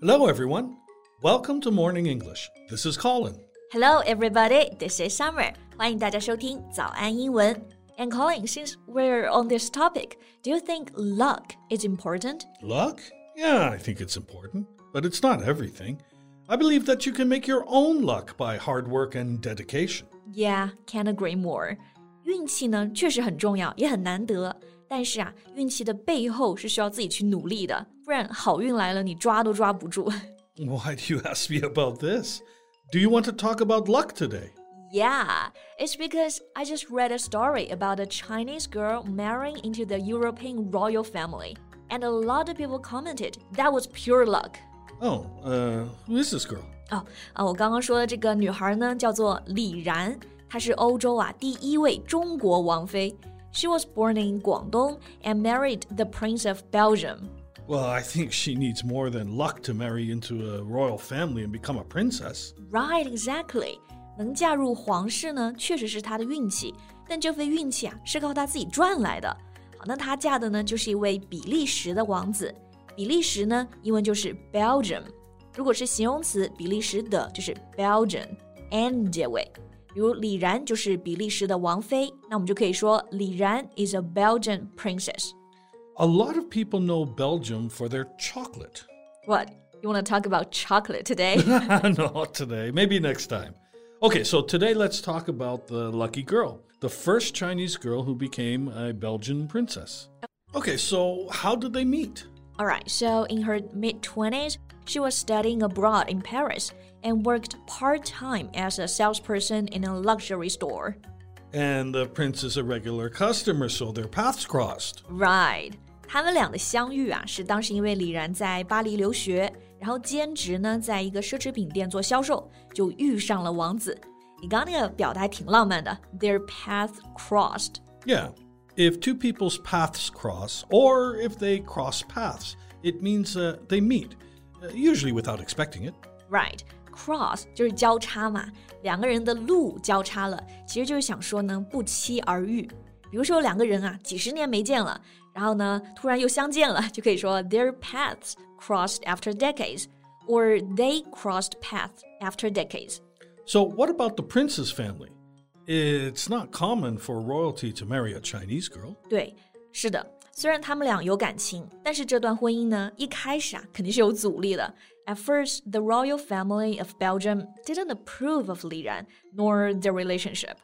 Hello, everyone. Welcome to Morning English. This is Colin. Hello, everybody. This is Summer. 欢迎大家收听早安英文。And Colin, since we're on this topic, do you think luck is important? Luck? Yeah, I think it's important, but it's not everything. I believe that you can make your own luck by hard work and dedication. Yeah, can't agree more. 运气呢，确实很重要，也很难得。但是啊，运气的背后是需要自己去努力的， 不然好运来了，你抓都抓不住。Why do you ask me about this? Do you want to talk about luck today? Yeah, it's because I just read a story about a Chinese girl marrying into the European royal family, and a lot of people commented that was pure luck. Oh, uh, who is this girl? 哦啊，我刚刚说的这个女孩呢，叫做李然，她是欧洲啊第一位中国王妃。she was born in Guangdong and married the Prince of Belgium. Well, I think she needs more than luck to marry into a royal family and become a princess. Right, exactly. 能嫁入皇室呢，确实是她的运气，但这份运气啊是靠她自己赚来的。好，那她嫁的呢就是一位比利时的王子。比利时呢，英文就是 Belgium。如果是形容词，比利时的就是 Belgian，n 结尾。比如李然就是比利时的王妃，那我们就可以说李然 is a Belgian princess. A lot of people know Belgium for their chocolate. What? You want to talk about chocolate today? Not today. Maybe next time. Okay, so today let's talk about the lucky girl, the first Chinese girl who became a Belgian princess. Okay, so how did they meet? All right, so in her mid 20s, she was studying abroad in Paris and worked part time as a salesperson in a luxury store. And the prince is a regular customer, so their paths crossed. Right. 他们俩的相遇啊，是当时因为李然在巴黎留学，然后兼职呢，在一个奢侈品店做销售，就遇上了王子。你刚刚那个表达还挺浪漫的，Their paths crossed. Yeah. If two people's paths cross, or if they cross paths, it means uh, they meet, uh, usually without expecting it. Right. Cross 就是交叉嘛，两个人的路交叉了，其实就是想说呢，不期而遇。比如说两个人啊，几十年没见了，然后呢，突然又相见了，就可以说 their paths crossed after decades，or they crossed paths after decades。So what about the prince's family? It's not common for royalty to marry a Chinese girl. 对，是的，虽然他们俩有感情，但是这段婚姻呢，一开始啊，肯定是有阻力的。at first, the royal family of Belgium didn't approve of Li Ran nor their relationship.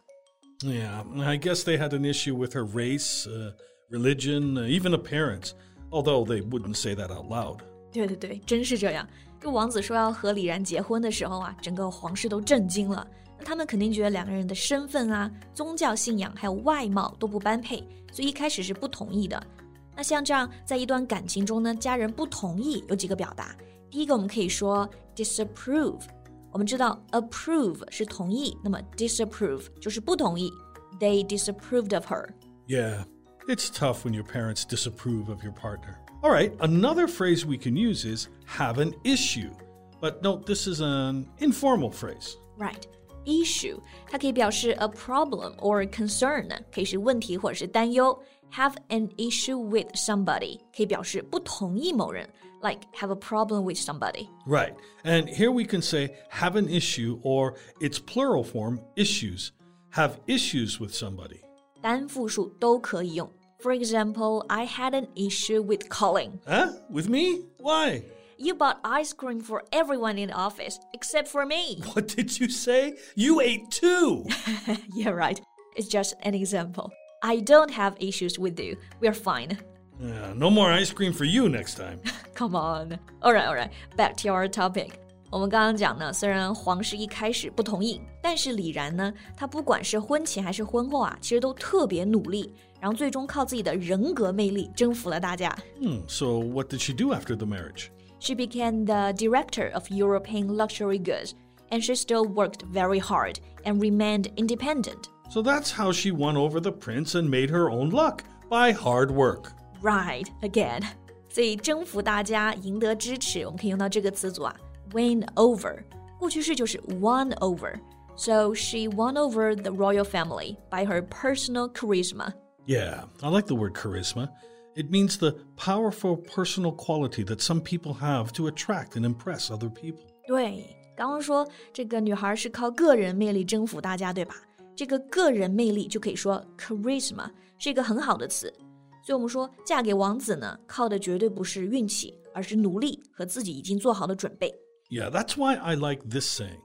Yeah, I guess they had an issue with her race, uh, religion, uh, even appearance, although they wouldn't say that out loud. 对对对，真是这样。这王子说要和李然结婚的时候啊，整个皇室都震惊了。那他们肯定觉得两个人的身份啊、宗教信仰还有外貌都不般配，所以一开始是不同意的。那像这样，在一段感情中呢，家人不同意，有几个表达。第一个我们可以说 disapprove， 我们知道 approve 是同意，那么 disapprove 就是不同意。They disapproved of her. Yeah, it's tough when your parents disapprove of your partner. All right, another phrase we can use is have an issue. But note this is an informal phrase. Right. Issue 它可以表示 a problem or concern，可以是问题或者是担忧。Have an issue with somebody 可以表示不同意某人。like have a problem with somebody. Right. And here we can say have an issue or its plural form issues. Have issues with somebody. 单复数都可以用. For example, I had an issue with Colin. Huh? With me? Why? You bought ice cream for everyone in the office except for me. What did you say? You ate two. yeah, right. It's just an example. I don't have issues with you. We're fine. Yeah, no more ice cream for you next time. Come on. Alright, alright. Back to our topic. 我们刚刚讲呢，虽然皇室一开始不同意，但是李然呢，他不管是婚前还是婚后啊，其实都特别努力，然后最终靠自己的人格魅力征服了大家。Hmm, so what did she do after the marriage? She became the director of European luxury goods, and she still worked very hard and remained independent. So that's how she won over the prince and made her own luck by hard work. Right again，所以征服大家、赢得支持，我们可以用到这个词组啊，win over。过去式就是 won over。So she won over the royal family by her personal charisma. Yeah, I like the word charisma. It means the powerful personal quality that some people have to attract and impress other people. 对，刚刚说这个女孩是靠个人魅力征服大家，对吧？这个个人魅力就可以说 charisma，是一个很好的词。所以我们说，嫁给王子呢，靠的绝对不是运气，而是努力和自己已经做好的准备。Yeah, that's why I like this saying.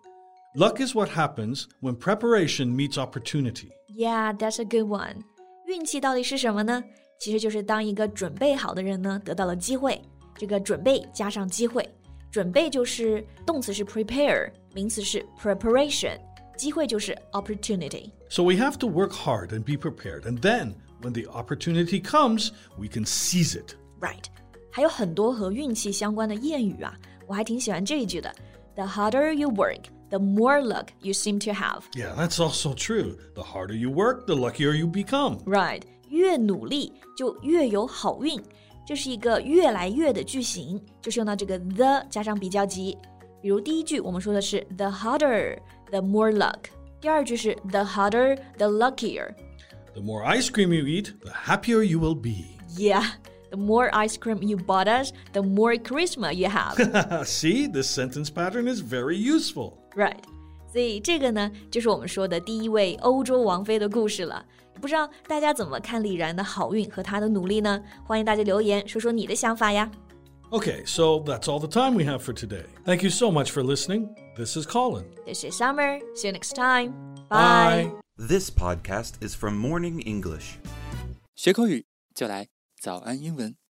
Luck is what happens when preparation meets opportunity. Yeah, that's a good one. 运气到底是什么呢？ 其实就是当一个准备好的人呢，得到了机会。这个准备加上机会，准备就是动词是 prepare，名词是 preparation，机会就是 opportunity。 So we have to work hard and be prepared, and then when the opportunity comes, we can seize it. Right，还有很多和运气相关的谚语啊，我还挺喜欢这一句的：The harder you work, the more luck you seem to have. Yeah, that's also true. The harder you work, the luckier you become. Right， 越努力就越有好运，这是一个越来越的句型，就是用到这个 the 加上比较级。比如第一句我们说的是 the harder, the more luck，第二句是 the harder, the luckier。 The more ice cream you eat, the happier you will be. Yeah, the more ice cream you bought us, the more charisma you have. See, this sentence pattern is very useful. Right， 所以这个呢，就是我们说的第一位欧洲王妃的故事了。不知道大家怎么看李然的好运和她的努力呢？欢迎大家留言说说你的想法呀。 Okay, so that's all the time we have for today. Thank you so much for listening. This is Colin. This is Summer. See you next time. Bye. This podcast is from Morning English. 学口语就来早安英文。